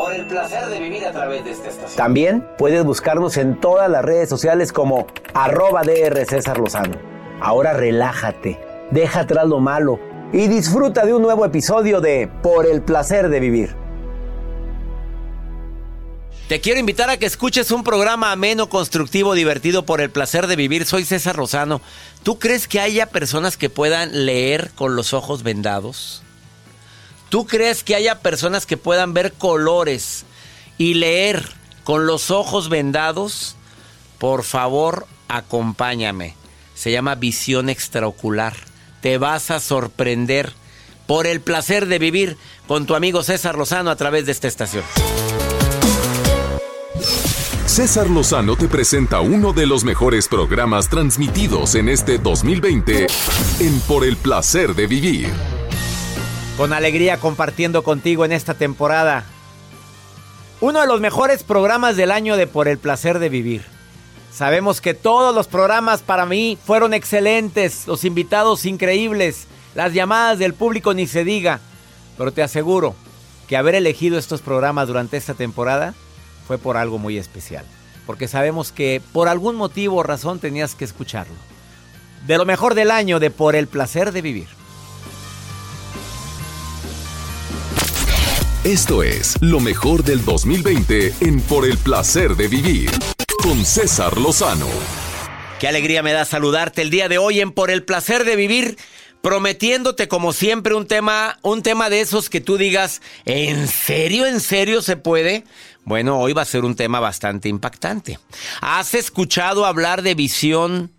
Por el placer de vivir a través de esta estación. También puedes buscarnos en todas las redes sociales como arroba DR César Lozano. Ahora relájate, deja atrás lo malo y disfruta de un nuevo episodio de Por el placer de vivir. Te quiero invitar a que escuches un programa ameno, constructivo, divertido por el placer de vivir. Soy César Lozano. ¿Tú crees que haya personas que puedan leer con los ojos vendados? ¿Tú crees que haya personas que puedan ver colores y leer con los ojos vendados? Por favor, acompáñame. Se llama visión extraocular. Te vas a sorprender por el placer de vivir con tu amigo César Lozano a través de esta estación. César Lozano te presenta uno de los mejores programas transmitidos en este 2020 en Por el placer de vivir. Con alegría compartiendo contigo en esta temporada uno de los mejores programas del año de Por el placer de vivir. Sabemos que todos los programas para mí fueron excelentes, los invitados increíbles, las llamadas del público ni se diga, pero te aseguro que haber elegido estos programas durante esta temporada fue por algo muy especial, porque sabemos que por algún motivo o razón tenías que escucharlo. De lo mejor del año de Por el placer de vivir. Esto es lo mejor del 2020 en Por el placer de vivir con César Lozano. Qué alegría me da saludarte el día de hoy en Por el placer de vivir, prometiéndote como siempre un tema, un tema de esos que tú digas, ¿en serio, en serio se puede? Bueno, hoy va a ser un tema bastante impactante. ¿Has escuchado hablar de visión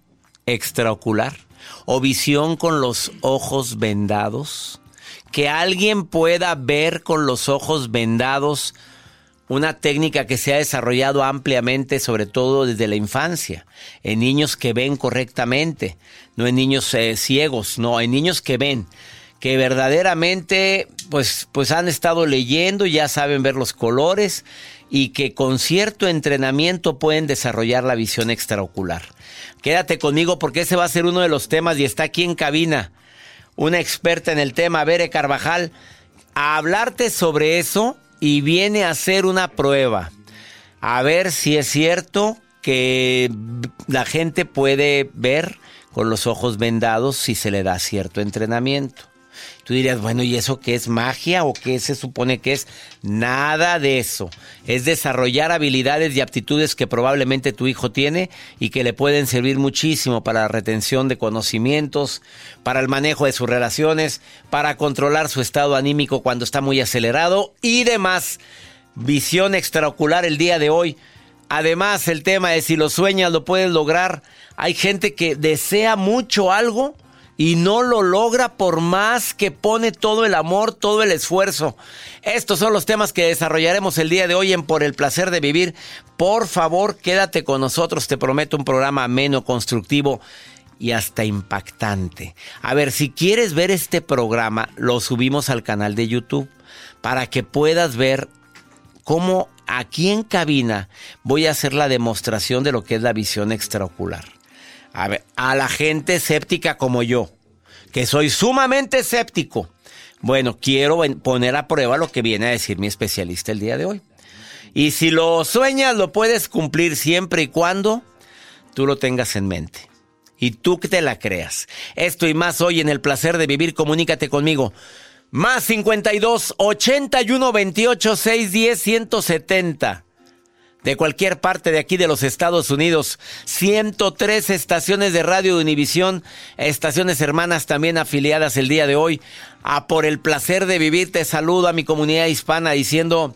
extraocular o visión con los ojos vendados? Que alguien pueda ver con los ojos vendados una técnica que se ha desarrollado ampliamente, sobre todo desde la infancia, en niños que ven correctamente, no en niños eh, ciegos, no, en niños que ven, que verdaderamente pues, pues han estado leyendo, ya saben ver los colores y que con cierto entrenamiento pueden desarrollar la visión extraocular. Quédate conmigo porque ese va a ser uno de los temas y está aquí en cabina una experta en el tema, Bere Carvajal, a hablarte sobre eso y viene a hacer una prueba. A ver si es cierto que la gente puede ver con los ojos vendados si se le da cierto entrenamiento. Tú dirías, bueno, ¿y eso qué es magia o qué se supone que es? Nada de eso. Es desarrollar habilidades y aptitudes que probablemente tu hijo tiene y que le pueden servir muchísimo para la retención de conocimientos, para el manejo de sus relaciones, para controlar su estado anímico cuando está muy acelerado y demás. Visión extraocular el día de hoy. Además, el tema de si lo sueñas lo puedes lograr. Hay gente que desea mucho algo y no lo logra por más que pone todo el amor, todo el esfuerzo. Estos son los temas que desarrollaremos el día de hoy en Por el placer de vivir. Por favor, quédate con nosotros, te prometo un programa ameno, constructivo y hasta impactante. A ver, si quieres ver este programa, lo subimos al canal de YouTube para que puedas ver cómo aquí en cabina voy a hacer la demostración de lo que es la visión extraocular. A ver, a la gente escéptica como yo, que soy sumamente escéptico. Bueno, quiero poner a prueba lo que viene a decir mi especialista el día de hoy. Y si lo sueñas, lo puedes cumplir siempre y cuando tú lo tengas en mente. Y tú que te la creas. Esto y más hoy en el placer de vivir, comunícate conmigo. Más 52 81 28 610 170 de cualquier parte de aquí de los Estados Unidos. 103 estaciones de radio de Univisión, estaciones hermanas también afiliadas el día de hoy. A por el placer de vivir, te saludo a mi comunidad hispana diciendo,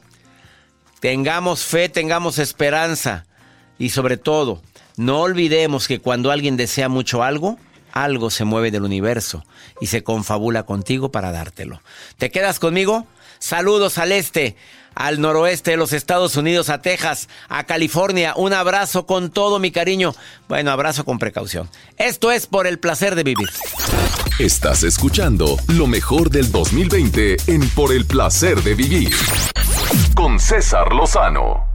tengamos fe, tengamos esperanza y sobre todo, no olvidemos que cuando alguien desea mucho algo, algo se mueve del universo y se confabula contigo para dártelo. ¿Te quedas conmigo? Saludos al este al noroeste de los Estados Unidos, a Texas, a California. Un abrazo con todo mi cariño. Bueno, abrazo con precaución. Esto es por el placer de vivir. Estás escuchando lo mejor del 2020 en Por el placer de vivir. Con César Lozano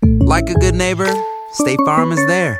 like a good neighbor, State Farm is there.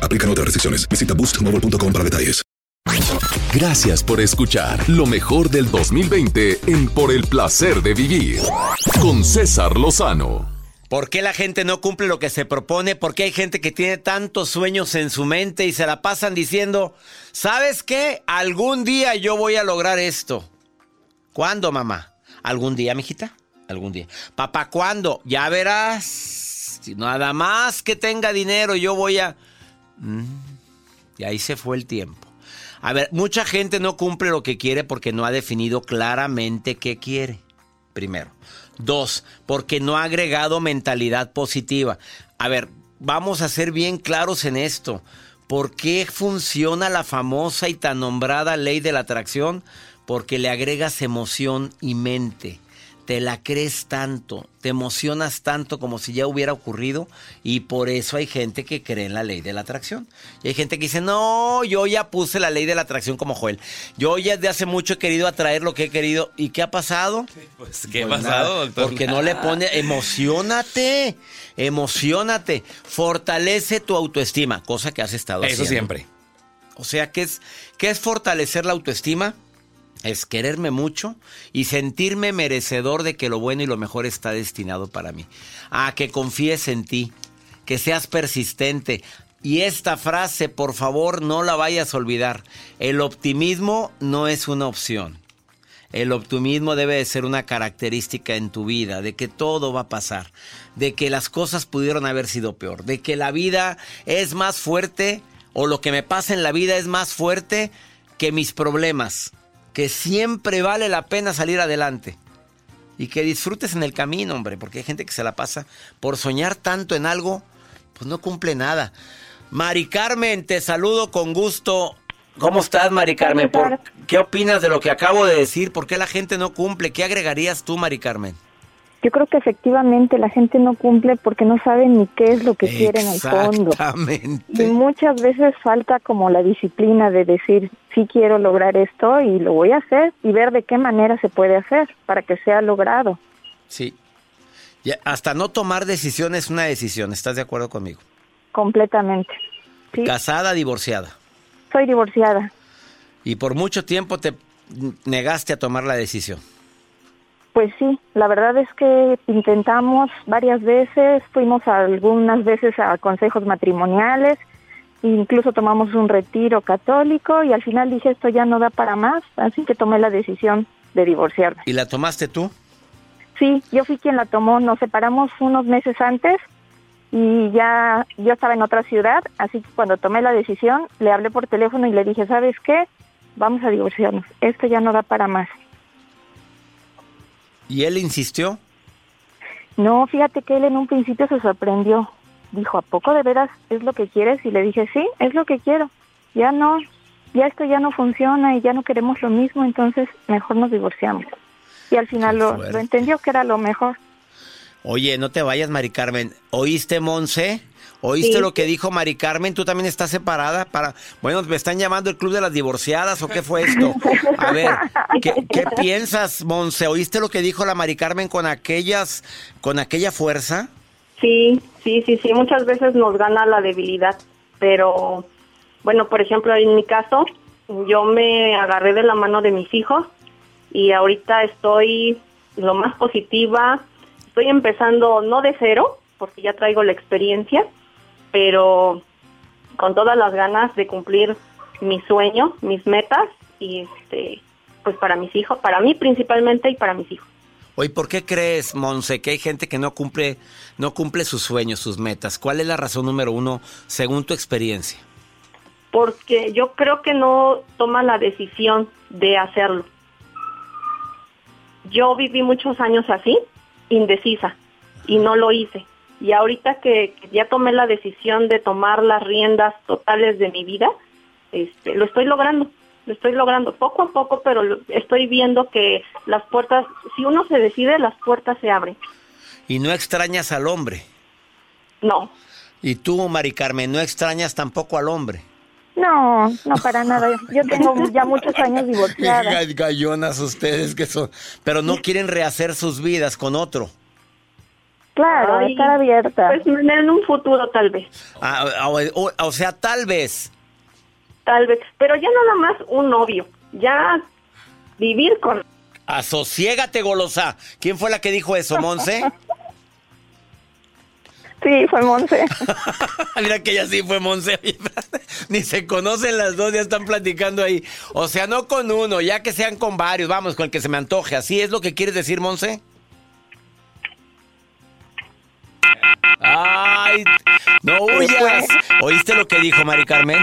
Aplican otras restricciones. Visita boostmobile.com para detalles. Gracias por escuchar lo mejor del 2020 en Por el placer de vivir con César Lozano. ¿Por qué la gente no cumple lo que se propone? ¿Por qué hay gente que tiene tantos sueños en su mente y se la pasan diciendo, ¿sabes qué? Algún día yo voy a lograr esto. ¿Cuándo, mamá? ¿Algún día, mijita? Algún día. Papá, ¿cuándo? Ya verás. Si nada más que tenga dinero, yo voy a... Mm. Y ahí se fue el tiempo. A ver, mucha gente no cumple lo que quiere porque no ha definido claramente qué quiere. Primero. Dos, porque no ha agregado mentalidad positiva. A ver, vamos a ser bien claros en esto. ¿Por qué funciona la famosa y tan nombrada ley de la atracción? Porque le agregas emoción y mente te la crees tanto, te emocionas tanto como si ya hubiera ocurrido y por eso hay gente que cree en la ley de la atracción. Y hay gente que dice, no, yo ya puse la ley de la atracción como Joel. Yo ya desde hace mucho he querido atraer lo que he querido. ¿Y qué ha pasado? Pues, ¿qué ha Pues pasado, nada, doctor? Porque no le pone, emocionate, emocionate, fortalece tu autoestima, cosa que has estado Eso haciendo. siempre. O sea, ¿qué es, ¿qué es fortalecer la autoestima? Es quererme mucho y sentirme merecedor de que lo bueno y lo mejor está destinado para mí. A que confíes en ti, que seas persistente. Y esta frase, por favor, no la vayas a olvidar. El optimismo no es una opción. El optimismo debe de ser una característica en tu vida, de que todo va a pasar, de que las cosas pudieron haber sido peor, de que la vida es más fuerte o lo que me pasa en la vida es más fuerte que mis problemas, que siempre vale la pena salir adelante y que disfrutes en el camino, hombre, porque hay gente que se la pasa por soñar tanto en algo, pues no cumple nada. Mari Carmen, te saludo con gusto. ¿Cómo estás, Mari Carmen? ¿Por- ¿Qué opinas de lo que acabo de decir? ¿Por qué la gente no cumple? ¿Qué agregarías tú, Mari Carmen? Yo creo que efectivamente la gente no cumple porque no sabe ni qué es lo que quiere en el fondo. Exactamente. Y muchas veces falta como la disciplina de decir, sí quiero lograr esto y lo voy a hacer y ver de qué manera se puede hacer para que sea logrado. Sí. Ya, hasta no tomar decisión es una decisión. ¿Estás de acuerdo conmigo? Completamente. Sí, Casada, divorciada. soy divorciada. Y por mucho tiempo te negaste a tomar la decisión. Pues sí, la verdad es que intentamos varias veces, fuimos algunas veces a consejos matrimoniales, incluso tomamos un retiro católico y al final dije esto ya no da para más, así que tomé la decisión de divorciarme. ¿Y la tomaste tú? Sí, yo fui quien la tomó, nos separamos unos meses antes y ya yo estaba en otra ciudad, así que cuando tomé la decisión le hablé por teléfono y le dije, ¿sabes qué? Vamos a divorciarnos, esto ya no da para más. ¿Y él insistió? No, fíjate que él en un principio se sorprendió. Dijo, ¿a poco de veras es lo que quieres? Y le dije, sí, es lo que quiero. Ya no, ya esto ya no funciona y ya no queremos lo mismo, entonces mejor nos divorciamos. Y al final lo, entendió que era lo mejor. Oye, no te vayas, Mari Carmen. ¿Oíste, Monse? ¿Oíste Sí. lo que dijo Mari Carmen? ¿Tú también estás separada? Para... Bueno, ¿me están llamando el Club de las Divorciadas o qué fue esto? A ver, ¿qué, qué piensas, Monse? ¿Oíste lo que dijo la Mari Carmen con aquellas, con aquella fuerza? Sí, sí, sí, sí, muchas veces nos gana la debilidad, pero bueno, por ejemplo, en mi caso, yo me agarré de la mano de mis hijos y ahorita estoy lo más positiva, estoy empezando no de cero, porque ya traigo la experiencia, pero con todas las ganas de cumplir mi sueño, mis metas y este pues para mis hijos, para mí principalmente y para mis hijos. Oye, ¿por qué crees, Monse, que hay gente que no cumple, no cumple sus sueños, sus metas? ¿Cuál es la razón número uno según tu experiencia? porque yo creo que no toma la decisión de hacerlo. Yo viví muchos años así, indecisa, y no lo hice. Y ahorita que, que ya tomé la decisión de tomar las riendas totales de mi vida, este, lo estoy logrando, lo estoy logrando poco a poco, pero lo- estoy viendo que las puertas, si uno se decide, las puertas se abren. Y no extrañas al hombre. No, Y tú, Mari Carmen, no extrañas tampoco al hombre. No, no para nada. Yo tengo ya muchos años divorciada. Ga- Gallonas ustedes que son. Pero no quieren rehacer sus vidas con otro. Claro, Ay, estar abierta. pues en un futuro tal vez. Ah, o, o- o sea, tal vez. Tal vez, pero ya nada más un novio, ya vivir con... Asociégate, golosa. ¿Quién fue la que dijo eso, Monse? Sí, fue Monse. Mira que ella sí fue Monse. Ni se conocen las dos, ya están platicando ahí. O sea, no con uno, ya que sean con varios. Vamos, con el que se me antoje. ¿Así es lo que quieres decir, Monse? ¡Ay! ¡No huyas! ¿Oíste lo que dijo Mari Carmen?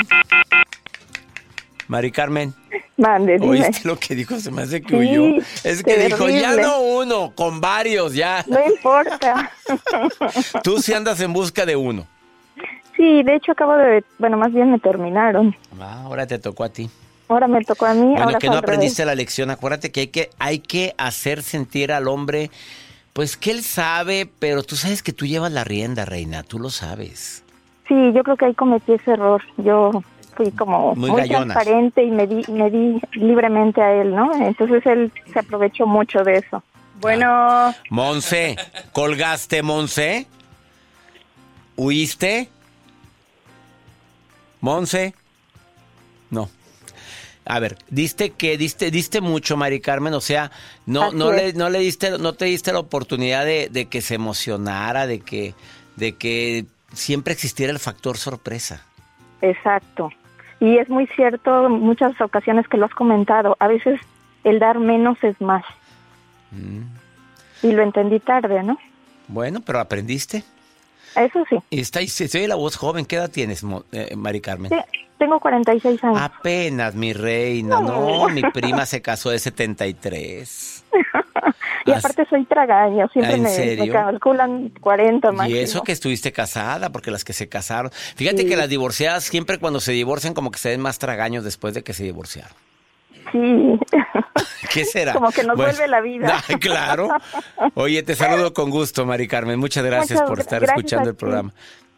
Mari Carmen, Mande, dime. ¿oíste lo que dijo? Se me hace que Sí, huyó. Es que dijo, ya terrible. no uno, con varios, ya. No importa. Tú sí andas en busca de uno. Sí, de hecho acabo de, bueno, más bien me terminaron. Ah, ahora te tocó a ti. Ahora me tocó a mí. Bueno, ahora que no aprendiste la lección. Acuérdate que hay que hay que hacer sentir al hombre, pues que él sabe, pero tú sabes que tú llevas la rienda, reina. Tú lo sabes. Sí, yo creo que ahí cometí ese error. Yo fui como Muy transparente y me di, me di libremente a él, ¿no? Entonces él se aprovechó mucho de eso. Bueno, Monse, colgaste, Monse. ¿Huiste? Monse. No. A ver, diste que diste diste mucho, Mari Carmen, o sea, no Así no le no le diste no te diste la oportunidad de, de que se emocionara, de que de que siempre existiera el factor sorpresa. exacto. Y es muy cierto muchas ocasiones que lo has comentado. A veces el dar menos es más. Mm. Y lo entendí tarde, ¿no? Bueno, pero aprendiste. Eso sí. Y está y se se oye la voz joven. ¿Qué edad tienes, eh, Mari Carmen? Sí, Tengo 46 años. Apenas, mi reina. No, mi prima se casó de 73. y aparte soy tragaño. Siempre ¿En me, me serio? calculan 40 máximo. Y eso que estuviste casada, porque las que se casaron. Fíjate que las divorciadas siempre cuando se divorcian como que se ven más tragaños después de que se divorciaron. Sí. ¿Qué será? Como que nos Bueno, vuelve la vida. ay, claro. Oye, te saludo con gusto, Mari Carmen. Muchas gracias Muchas por estar gracias escuchando el ti.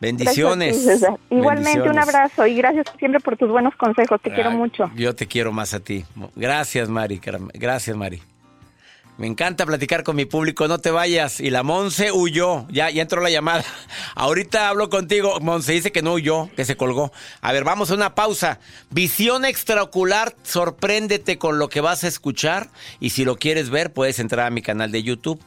Gracias Bendiciones. Igualmente un abrazo y gracias siempre por tus buenos consejos. Te quiero mucho. Yo te quiero más a ti. Gracias, Mari. Gracias, Mari. Me encanta platicar con mi público, no te vayas. Y la Monse huyó, ya, ya entró la llamada. Ahorita hablo contigo. Monse dice que no huyó, que se colgó. A ver, vamos a una pausa. Visión extraocular, sorpréndete con lo que vas a escuchar. Y si lo quieres ver, puedes entrar a mi canal de YouTube.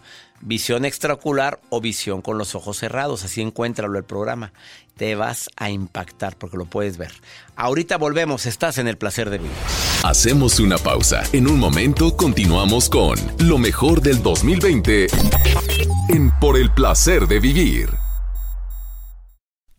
Visión extraocular o visión con los ojos cerrados. Así encuéntralo el programa. Te vas a impactar porque lo puedes ver. Ahorita volvemos, estás en el placer de vivir. Hacemos una pausa. En un momento continuamos con lo mejor del 2020 en Por el placer de vivir.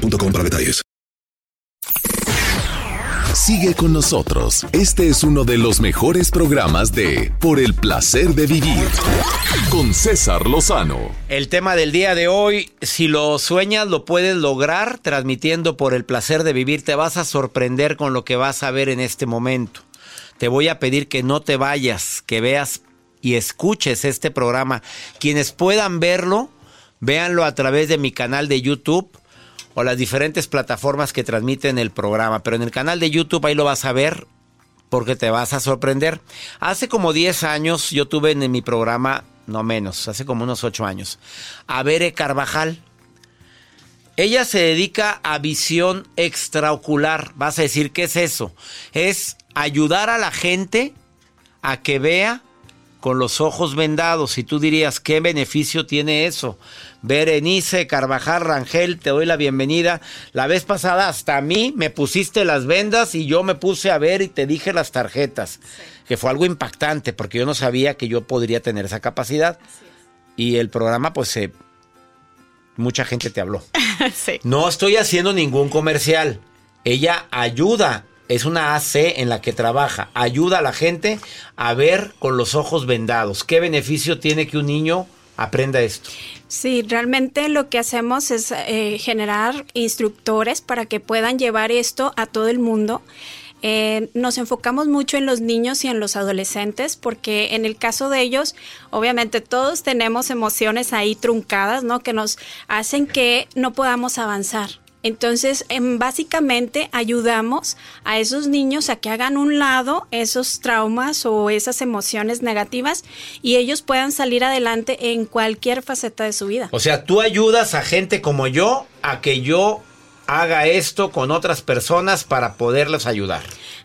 para detalles. Sigue con nosotros. Este es uno de los mejores programas de Por el placer de vivir con César Lozano. El tema del día de hoy, si lo sueñas, lo puedes lograr transmitiendo por el placer de vivir. Te vas a sorprender con lo que vas a ver en este momento. Te voy a pedir que no te vayas, que veas y escuches este programa. Quienes puedan verlo, véanlo a través de mi canal de YouTube o las diferentes plataformas que transmiten el programa. Pero en el canal de YouTube ahí lo vas a ver porque te vas a sorprender. Hace como 10 años yo tuve en mi programa, no menos, hace como unos 8 años, a Bere Carvajal. ella se dedica a visión extraocular. Vas a decir, ¿qué es eso? Es ayudar a la gente a que vea con los ojos vendados. Y tú dirías, ¿qué beneficio tiene eso? Berenice Carvajal Rangel, te doy la bienvenida. La vez pasada hasta a mí me pusiste las vendas y yo me puse a ver y te dije las tarjetas, que fue algo impactante porque yo no sabía que yo podría tener esa capacidad. Y el programa, pues, se mucha gente te habló. sí. No estoy haciendo ningún comercial. Ella ayuda, es una AC en la que trabaja, ayuda a la gente a ver con los ojos vendados. ¿Qué beneficio tiene que un niño aprenda esto? Sí, realmente lo que hacemos es eh, generar instructores para que puedan llevar esto a todo el mundo. Eh, nos enfocamos mucho en los niños y en los adolescentes porque en el caso de ellos, obviamente todos tenemos emociones ahí truncadas, ¿no? Que nos hacen que no podamos avanzar. Entonces, em, básicamente ayudamos a esos niños a que hagan un lado esos traumas o esas emociones negativas y ellos puedan salir adelante en cualquier faceta de su vida. O sea, tú ayudas a gente como yo a que yo haga esto con otras personas para poderles ayudar.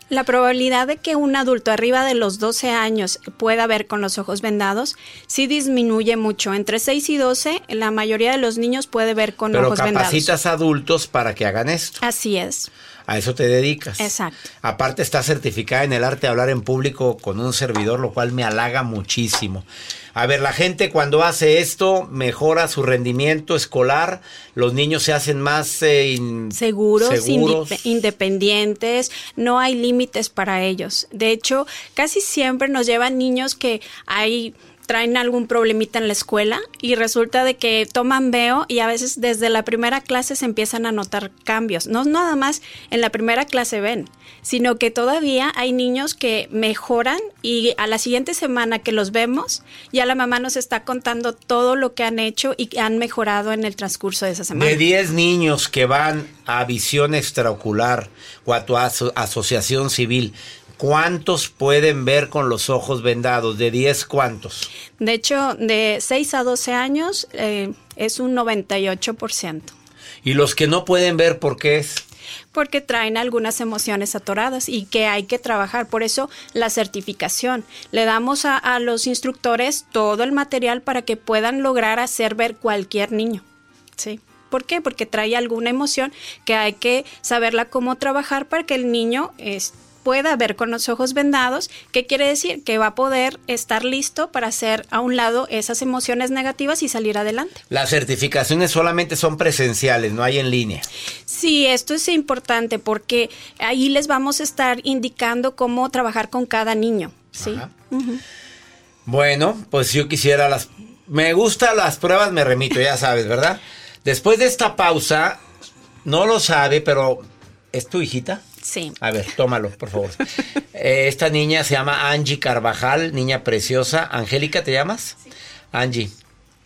La probabilidad de que un adulto arriba de los 12 años pueda ver con los ojos vendados sí disminuye mucho. Entre 6 y 12, la mayoría de los niños puede ver con Pero ojos vendados. capacitas adultos para que hagan esto. Así es. A eso te dedicas. Exacto. Aparte está certificada en el arte de hablar en público con un servidor, lo cual me halaga muchísimo. A ver, la gente cuando hace esto mejora su rendimiento escolar, los niños se hacen más eh, in- seguros, seguros. indep- independientes, no hay límites para ellos. De hecho, casi siempre nos llevan niños que hay traen algún problemita en la escuela y resulta de que toman veo y a veces desde la primera clase se empiezan a notar cambios. No nada más en la primera clase ven, sino que todavía hay niños que mejoran y a la siguiente semana que los vemos, ya la mamá nos está contando todo lo que han hecho y que han mejorado en el transcurso de esa semana. De 10 niños que van a visión extraocular o a tu aso- asociación civil, ¿cuántos pueden ver con los ojos vendados? De 10, ¿cuántos? De hecho, de 6 a 12 años eh, es un 98%, Y los que no pueden ver, ¿por qué es? porque traen algunas emociones atoradas y que hay que trabajar. Por eso la certificación. Le damos a, a los instructores todo el material para que puedan lograr hacer ver cualquier niño. ¿Sí? ¿Por qué? Porque trae alguna emoción que hay que saberla cómo trabajar para que el niño es- pueda ver con los ojos vendados. ¿Qué quiere decir? Que va a poder estar listo para hacer a un lado esas emociones negativas y salir adelante. Las certificaciones solamente son presenciales, no hay en línea. Sí, esto es importante porque ahí les vamos a estar indicando cómo trabajar con cada niño. ¿sí? Bueno, pues yo quisiera las... Me gustan las pruebas, me remito, ya sabes, ¿verdad? Después de esta pausa, no lo sabe, pero ¿es tu hijita? Sí. A ver, tómalo, por favor. Eh, esta niña se llama Angie Carvajal, niña preciosa. Angélica, ¿te llamas? Angie,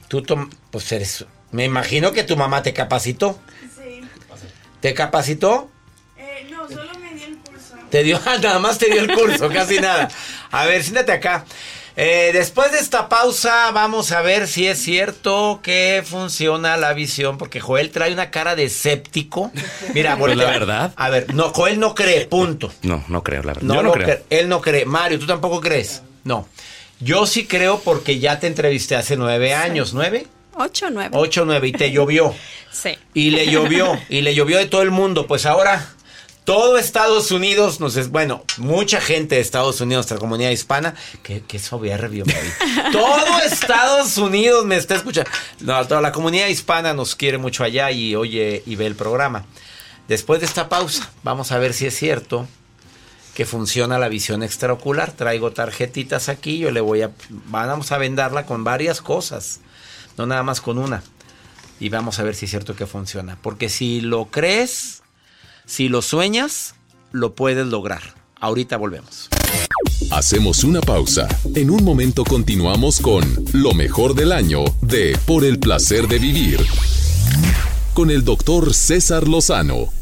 tú pues eres... Me imagino que tu mamá te capacitó. Sí. ¿Te capacitó? Eh, no, solo me dio el curso. Te dio, nada más te dio el curso, casi nada. A ver, siéntate acá. Eh, después de esta pausa, vamos a ver si es cierto que funciona la visión, porque Joel trae una cara de escéptico. Mira, Pues la verdad. A ver, no, Joel no cree, punto. No, no creo, la verdad. No, Yo no lo creo. cre- Él no cree. Mario, ¿tú tampoco crees? No. Yo sí creo porque ya te entrevisté hace nueve años, ¿nueve? Ocho, nueve. Ocho, nueve, y te llovió. Sí. Y le llovió, y le llovió de todo el mundo. Pues ahora, todo Estados Unidos, nos es, bueno, mucha gente de Estados Unidos, nuestra comunidad hispana, que, que soberbio, vi. Todo Estados Unidos me está escuchando. No, toda la comunidad hispana nos quiere mucho allá y oye y ve el programa. Después de esta pausa, vamos a ver si es cierto que funciona la visión extraocular. Traigo tarjetitas aquí, yo le voy a, vamos a vendarla con varias cosas, no nada más con una. Y vamos a ver si es cierto que funciona. Porque si lo crees, si lo sueñas, lo puedes lograr. Ahorita volvemos. Hacemos una pausa. En un momento continuamos con lo mejor del año de Por el placer de vivir. Con el doctor César Lozano.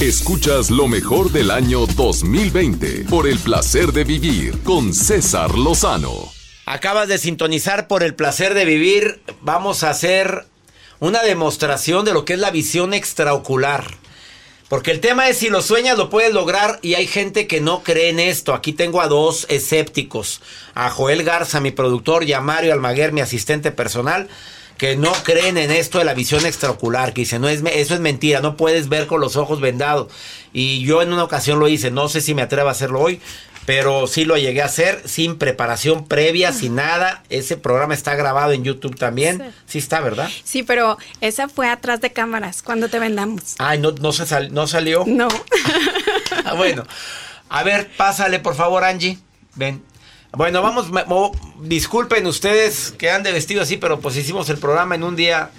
Escuchas lo mejor del año 2020 por el placer de vivir con César Lozano. Acabas de sintonizar por el placer de vivir. Vamos a hacer una demostración de lo que es la visión extraocular. Porque el tema es si lo sueñas lo puedes lograr y hay gente que no cree en esto. Aquí tengo a dos escépticos. A Joel Garza, mi productor, y a Mario Almaguer, mi asistente personal, que no creen en esto de la visión extraocular. Que dicen, no, es, eso es mentira, no puedes ver con los ojos vendados. Y yo en una ocasión lo hice, no sé si me atrevo a hacerlo hoy. Pero sí lo llegué a hacer sin preparación previa, sin nada. Ese programa está grabado en YouTube también. Sí, está, ¿verdad? Sí, pero esa fue atrás de cámaras cuando te vendamos. Ay, no, no, se sal- no salió. No. Ah, bueno, a ver, pásale por favor, Angie. Ven. Bueno, vamos, me- mo- disculpen ustedes que han de vestido así, pero pues hicimos el programa en un día,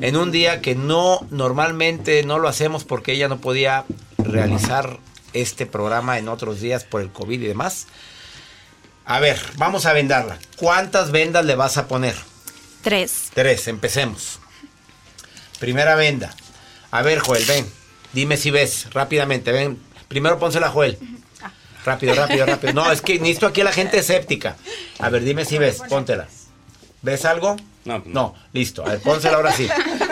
en un día que no, normalmente no lo hacemos porque ella no podía realizar este programa en otros días por el COVID y demás. A ver, vamos a vendarla. ¿Cuántas vendas le vas a poner? Tres. Tres, empecemos. Primera venda. A ver, Joel, ven. Dime si ves, rápidamente, ven. Primero pónsela a Joel. Rápido, rápido, rápido. No, es que necesito aquí a la gente escéptica. A ver, dime si ves, póntela. ¿Ves algo? No. No, listo. A ver, pónsela ahora sí.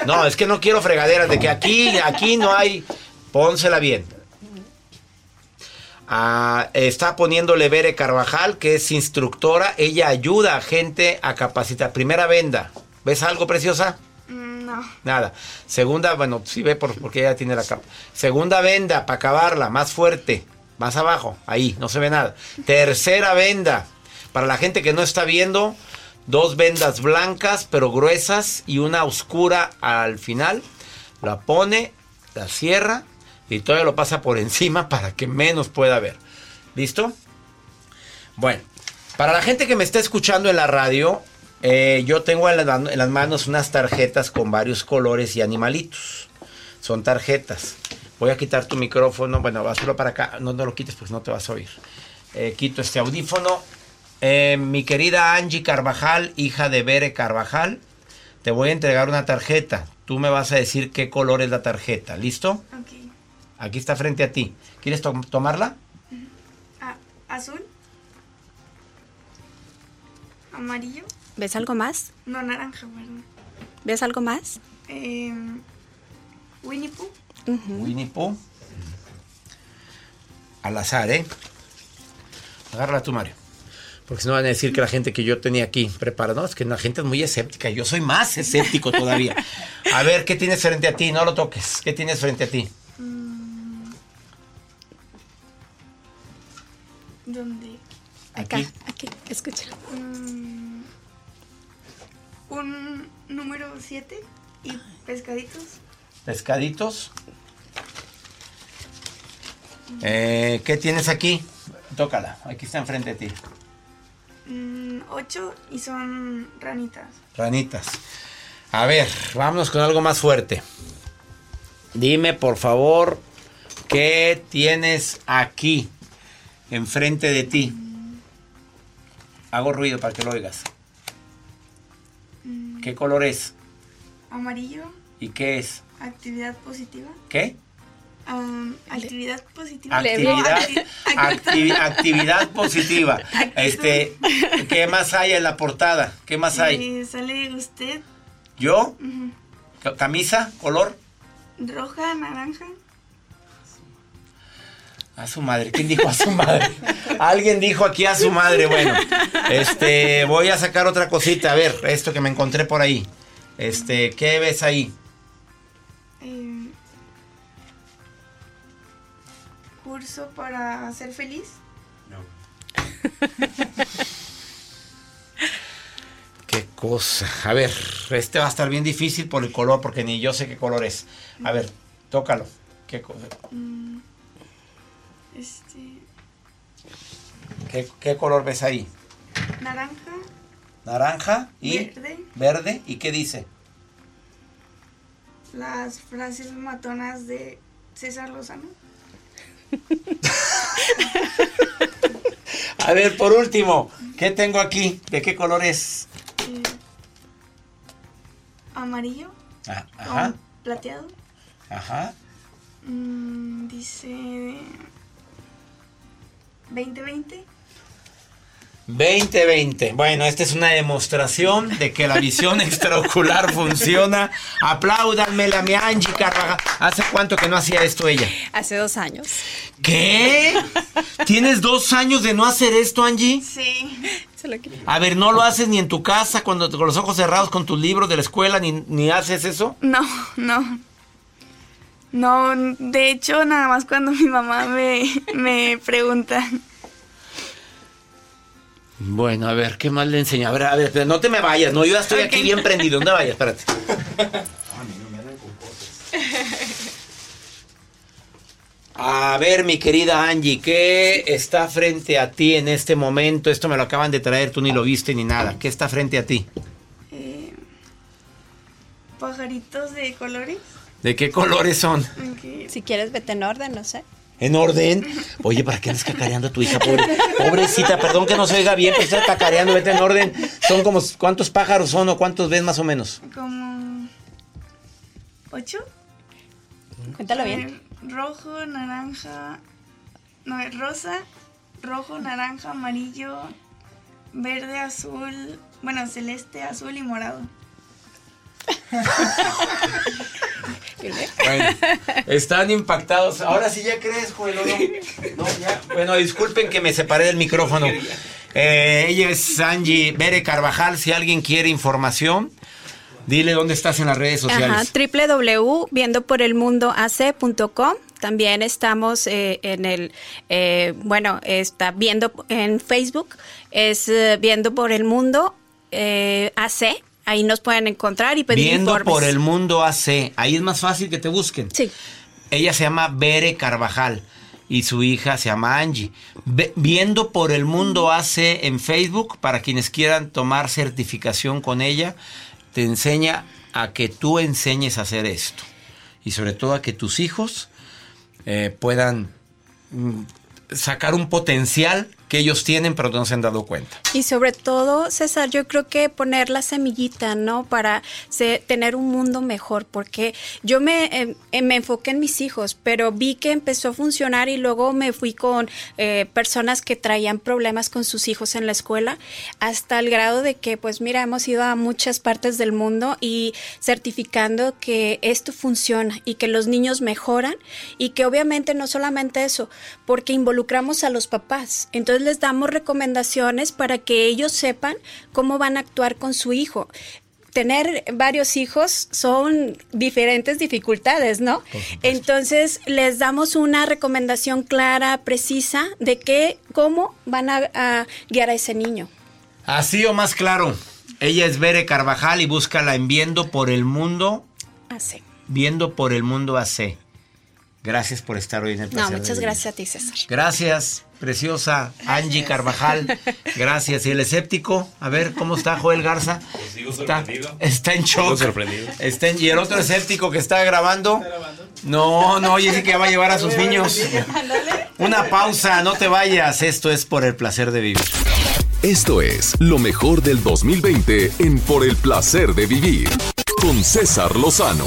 No, es que no quiero fregaderas de que aquí, aquí no hay. Pónsela bien. Ah, está poniéndole Bere Carvajal, que es instructora. Ella ayuda a gente a capacitar. Primera venda. ¿Ves algo, preciosa? No. Nada. Segunda, bueno, sí ve por- porque ella tiene la capa. Segunda venda para acabarla, más fuerte. Más abajo, ahí, no se ve nada. Tercera venda. Para la gente que no está viendo, dos vendas blancas pero gruesas y una oscura al final. La pone, la cierra y todavía lo pasa por encima para que menos pueda ver. ¿Listo? Bueno, para la gente que me está escuchando en la radio, eh, yo tengo en, la- en las manos unas tarjetas con varios colores y animalitos. Son tarjetas. Voy a quitar tu micrófono. Bueno, hazlo para acá. No, no lo quites porque no te vas a oír. Eh, quito este audífono. Eh, mi querida Angie Carvajal, hija de Bere Carvajal, te voy a entregar una tarjeta. Tú me vas a decir qué color es la tarjeta. ¿Listo? Ok. Aquí está frente a ti. ¿Quieres to- tomarla? Ah, ¿Azul? ¿Amarillo? ¿Ves algo más? No, naranja, perdón. ¿Ves algo más? Eh, ¿Winnie Pooh? Winnie Pooh. Al azar, ¿eh? Agárrala tú, Mario. Porque si no van a decir que la gente que yo tenía aquí preparada, no, es que la gente es muy escéptica. Yo soy más escéptico todavía. A ver, ¿qué tienes frente a ti? No lo toques. ¿Qué tienes frente a ti? ¿Dónde? Acá, Aquí. aquí, escúchalo. Mm, un número 7 y pescaditos. Pescaditos. Eh, ¿Qué tienes aquí? Tócala. Aquí está enfrente de ti. 8 y son ranitas. Ranitas. A ver, vámonos con algo más fuerte. Dime, por favor, ¿qué tienes aquí, enfrente de ti? Hago ruido para que lo oigas. Mm, ¿Qué color es? Amarillo, ¿Y qué es? actividad positiva. ¿Qué? Um, actividad positiva. Actividad, Acti- activi- actividad positiva. Este, ¿qué más hay en la portada? ¿Qué más hay? Eh, sale usted ¿Yo? ¿Camisa? ¿Color? roja, naranja. A su madre. ¿Quién dijo a su madre? Alguien dijo aquí a su madre. Bueno, este, voy a sacar otra cosita. A ver, esto que me encontré por ahí. Este, ¿qué ves ahí? eh, curso para ser feliz. Qué cosa. A ver, este va a estar bien difícil por el color, porque ni yo sé qué color es. A ver, tócalo. ¿Qué, co- Mm, este, qué, qué color ves ahí? naranja, Naranja y Verde. verde. ¿Y qué dice? las frases matonas de César Lozano. A ver, por último, ¿qué tengo aquí? ¿De qué color es? eh, amarillo Ah, ajá, plateado. ajá. Mm, dice 2020. 2020. Bueno, esta es una demostración de que la visión extraocular funciona. Apláudanmela, mi Angie Carvajal. ¿Hace cuánto que no hacía esto ella? Hace dos años. ¿Qué? ¿Tienes dos años de no hacer esto, Angie? Sí. A ver, ¿no lo haces ni en tu casa cuando con los ojos cerrados con tus libros de la escuela, ni, ni haces eso? No, no. No, de hecho, nada más cuando mi mamá me, me pregunta. Bueno, a ver, ¿qué más le enseño? A ver, a ver, no te me vayas, no, yo ya estoy aquí bien prendido. ¿Dónde vayas? Espérate. A ver, mi querida Angie, ¿qué está frente a ti en este momento? Esto me lo acaban de traer, tú ni lo viste ni nada. ¿Qué está frente a ti? eh, pajaritos de colores. ¿De qué colores son? Si quieres, vete en orden, no sé. ¿En orden? Oye, ¿para qué andas cacareando a tu hija? Pobre, pobrecita, perdón que no se oiga bien, pero está cacareando, vete en orden. Son como, ¿cuántos pájaros son o cuántos ves más o menos? Como. ¿Ocho? Cuéntalo bien. Eh, rojo, naranja. No, es rosa, rojo, naranja, amarillo, verde, azul. Bueno, celeste, azul y morado. Bueno, están impactados. Ahora sí ya crees, Joel, ¿o no? No, ya. Bueno, disculpen que me separé del micrófono. Eh, ella es Angie Bere Carvajal. Si alguien quiere información, dile dónde estás en las redes Ajá, sociales. www.viendoporelmundoac.com. También estamos eh, en el, eh, bueno, está viendo en Facebook, es eh, Viendo por el Mundo eh, AC. Ahí nos pueden encontrar y pedir Viendo informes. por el mundo AC. Ahí es más fácil que te busquen. Sí. Ella se llama Bere Carvajal y su hija se llama Angie. Viendo por el mundo AC en Facebook, para quienes quieran tomar certificación con ella, te enseña a que tú enseñes a hacer esto. Y sobre todo a que tus hijos eh, puedan mm, sacar un potencial que ellos tienen pero no se han dado cuenta. Y sobre todo, César, yo creo que poner la semillita, ¿no? Para se- tener un mundo mejor, porque yo me, eh, me enfoqué en mis hijos, pero vi que empezó a funcionar y luego me fui con eh, personas que traían problemas con sus hijos en la escuela, hasta el grado de que, pues mira, hemos ido a muchas partes del mundo y certificando que esto funciona y que los niños mejoran y que obviamente no solamente eso, porque involucramos a los papás. Entonces, entonces les damos recomendaciones para que ellos sepan cómo van a actuar con su hijo tener varios hijos son diferentes dificultades, ¿no? Entonces les damos una recomendación clara, precisa de qué, cómo van a, a guiar a ese niño. Así o más claro. Ella es Bere Carvajal y búscala en Viendo por el Mundo. Así. Viendo por el Mundo AC. Gracias por estar hoy en el No, placer de muchas gracias a ti, César. Gracias, preciosa Angie Carvajal. Gracias. ¿Y el escéptico? A ver, ¿cómo está Joel Garza? Está, está en shock. Está en- ¿Y el otro escéptico que está grabando? No, no, oye, sí que va a llevar a sus niños. Una pausa, no te vayas. Esto es por el placer de vivir. Esto es lo mejor del 2020 en Por el placer de vivir con César Lozano.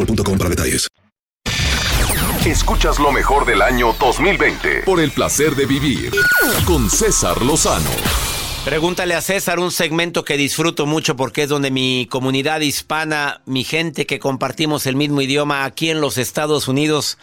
boostmobile.com para detalles. Escuchas lo mejor del año 2020 por el placer de vivir con César Lozano. Pregúntale a César un segmento que disfruto mucho porque es donde mi comunidad hispana, mi gente que compartimos el mismo idioma aquí en los Estados Unidos,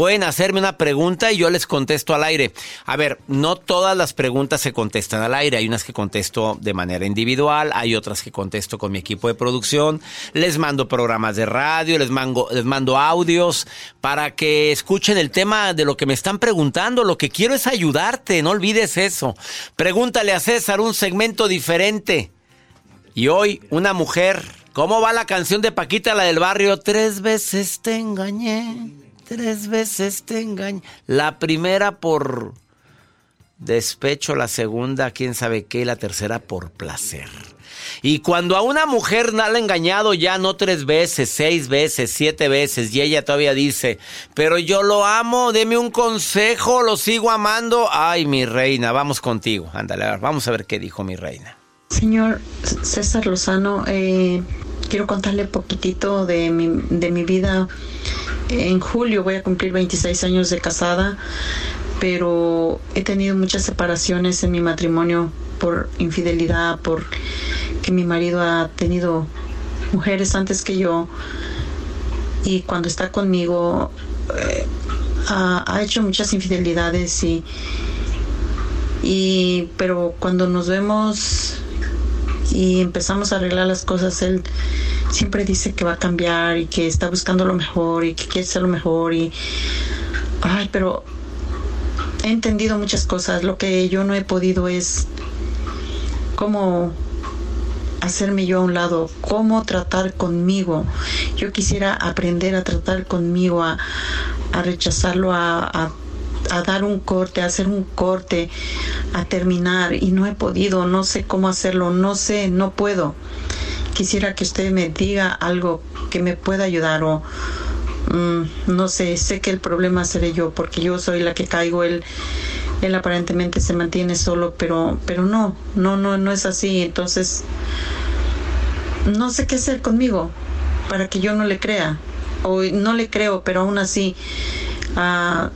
pueden hacerme una pregunta y yo les contesto al aire. A ver, no todas las preguntas se contestan al aire. Hay unas que contesto de manera individual, hay otras que contesto con mi equipo de producción. Les mando programas de radio, les mando, les mando audios para que escuchen el tema de lo que me están preguntando. Lo que quiero es ayudarte, no olvides eso. Pregúntale a César un segmento diferente. Y hoy, una mujer. ¿Cómo va la canción de Paquita, la del barrio? Tres veces te engañé. Tres veces te engañé. La primera por despecho, la segunda, quién sabe qué, y la tercera por placer. Y cuando a una mujer la han engañado ya no tres veces, seis veces, siete veces, y ella todavía dice, pero yo lo amo, deme un consejo, lo sigo amando. Ay, mi reina, vamos contigo. Ándale, vamos a ver qué dijo mi reina. Señor César Lozano, eh, quiero contarle poquitito de mi, de mi vida. En julio voy a cumplir 26 años de casada, pero he tenido muchas separaciones en mi matrimonio por infidelidad, por que mi marido ha tenido mujeres antes que yo y cuando está conmigo eh, ha, ha hecho muchas infidelidades y y pero cuando nos vemos y empezamos a arreglar las cosas él siempre dice que va a cambiar y que está buscando lo mejor y que quiere ser lo mejor y ay pero he entendido muchas cosas lo que yo no he podido es cómo hacerme yo a un lado, cómo tratar conmigo. Yo quisiera aprender a tratar conmigo, a, rechazarlo, a, a dar un corte, a hacer un corte, a terminar y no he podido, no sé cómo hacerlo, no sé, no puedo. Quisiera que usted me diga algo que me pueda ayudar o mm, no sé, sé que el problema seré yo porque yo soy la que caigo, él, él aparentemente se mantiene solo, pero, pero no, no, no, no es así, entonces no sé qué hacer conmigo para que yo no le crea o no le creo, pero aún así ah,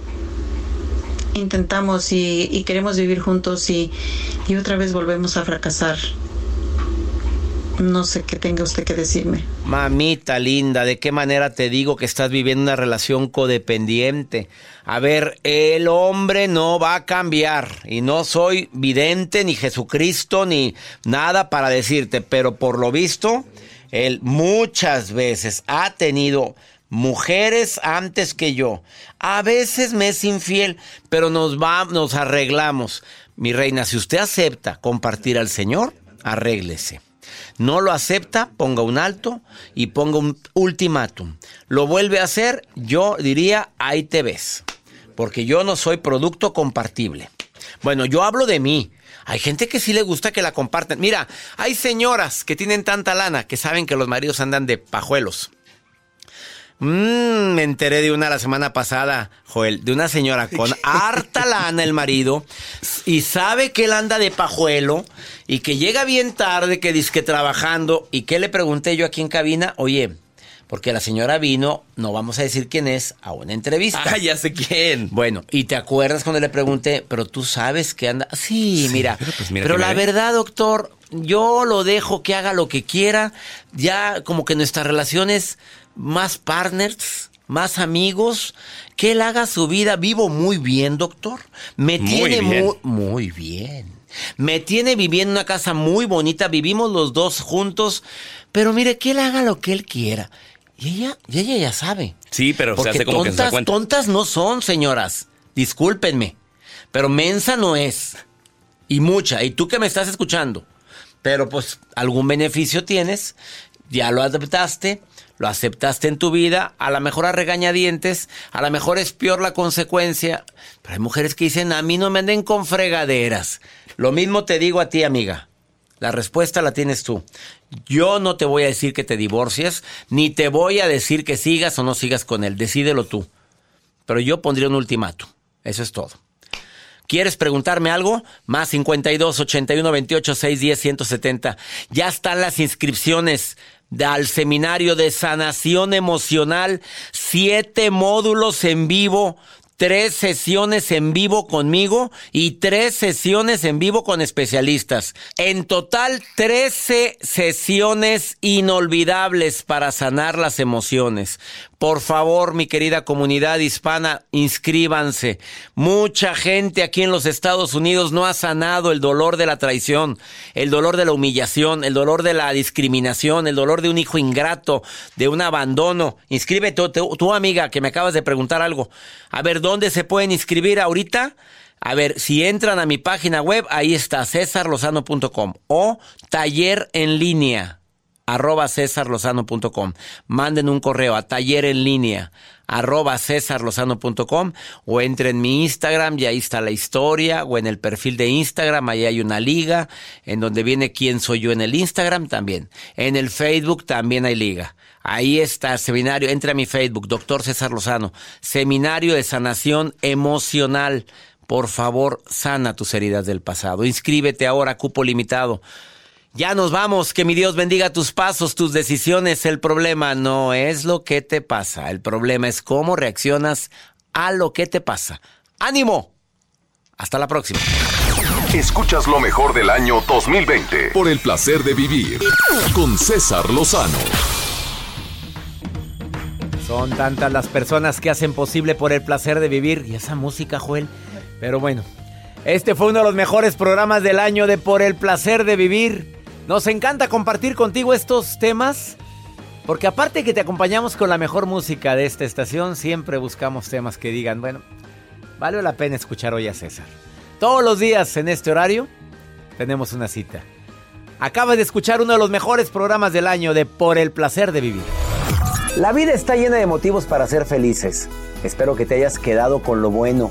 intentamos y, queremos vivir juntos y, y otra vez volvemos a fracasar. No sé qué tenga usted que decirme. Mamita linda, ¿de qué manera te digo que estás viviendo una relación codependiente? A ver, el hombre no va a cambiar y no soy vidente ni Jesucristo ni nada para decirte, pero por lo visto, él muchas veces ha tenido mujeres antes que yo. A veces me es infiel, pero nos va, nos arreglamos. Mi reina, si usted acepta compartir al Señor, arréglese. No lo acepta, ponga un alto y ponga un ultimátum. Lo vuelve a hacer, yo diría, ahí te ves. Porque yo no soy producto compartible. Bueno, yo hablo de mí. Hay gente que sí le gusta que la compartan. Mira, hay señoras que tienen tanta lana que saben que los maridos andan de pajuelos. Mm, me enteré de una la semana pasada, Joel, de una señora con harta lana el marido y sabe que él anda de pajuelo y que llega bien tarde, que dice que trabajando y que le pregunté yo aquí en cabina, oye, porque la señora vino, no vamos a decir quién es, a una entrevista. Ah, ya sé quién. Bueno, y te acuerdas cuando le pregunté, pero tú sabes que anda. Sí, mira. Pero, pues pero la verdad, doctor, yo lo dejo que haga lo que quiera. Ya como que nuestra relación es más partners, más amigos, que él haga su vida. Vivo muy bien, doctor. Me tiene Muy, muy bien. Me tiene viviendo en una casa muy bonita, vivimos los dos juntos, pero mire, que él haga lo que él quiera. Y ella, y ella ya sabe. Sí, pero se hace como tontas, que se cuenta. tontas no son, señoras. Discúlpenme. Pero mensa no es. Y mucha. Y tú que me estás escuchando. Pero pues algún beneficio tienes. Ya lo adaptaste lo aceptaste en tu vida, a lo mejor a regañadientes, a lo mejor es peor la consecuencia. Pero hay mujeres que dicen, a mí no me anden con fregaderas. Lo mismo te digo a ti, amiga. La respuesta la tienes tú. Yo no te voy a decir que te divorcies, ni te voy a decir que sigas o no sigas con él. Decídelo tú. Pero yo pondría un ultimato. Eso es todo. ¿Quieres preguntarme algo? Más 52 81 28 610 170. Ya están las inscripciones al seminario de sanación emocional, siete módulos en vivo, tres sesiones en vivo conmigo y tres sesiones en vivo con especialistas. En total, trece sesiones inolvidables para sanar las emociones. Por favor, mi querida comunidad hispana, inscríbanse. Mucha gente aquí en los Estados Unidos no ha sanado el dolor de la traición, el dolor de la humillación, el dolor de la discriminación, el dolor de un hijo ingrato, de un abandono. Inscríbete, tu, amiga que me acabas de preguntar algo. A ver, ¿dónde se pueden inscribir ahorita? A ver, si entran a mi página web, ahí está cesarlozano.com o taller en línea arroba cesarlozano.com. Manden un correo a taller en línea arroba cesarlozano.com o entre en mi Instagram y ahí está la historia o en el perfil de Instagram, ahí hay una liga en donde viene quién soy yo en el Instagram también. En el Facebook también hay liga. Ahí está, seminario, entra a mi Facebook, doctor César Lozano, seminario de sanación emocional. Por favor, sana tus heridas del pasado. Inscríbete ahora, cupo limitado. Ya nos vamos, que mi Dios bendiga tus pasos, tus decisiones. El problema no es lo que te pasa, el problema es cómo reaccionas a lo que te pasa. ¡Ánimo! Hasta la próxima. Escuchas lo mejor del año 2020 por el placer de vivir con César Lozano. Son tantas las personas que hacen posible por el placer de vivir y esa música, Joel. Pero bueno, este fue uno de los mejores programas del año de Por el placer de vivir. Nos encanta compartir contigo estos temas, porque aparte que te acompañamos con la mejor música de esta estación, siempre buscamos temas que digan, bueno, vale la pena escuchar hoy a César. Todos los días en este horario tenemos una cita. Acabas de escuchar uno de los mejores programas del año de Por el placer de vivir. La vida está llena de motivos para ser felices. Espero que te hayas quedado con lo bueno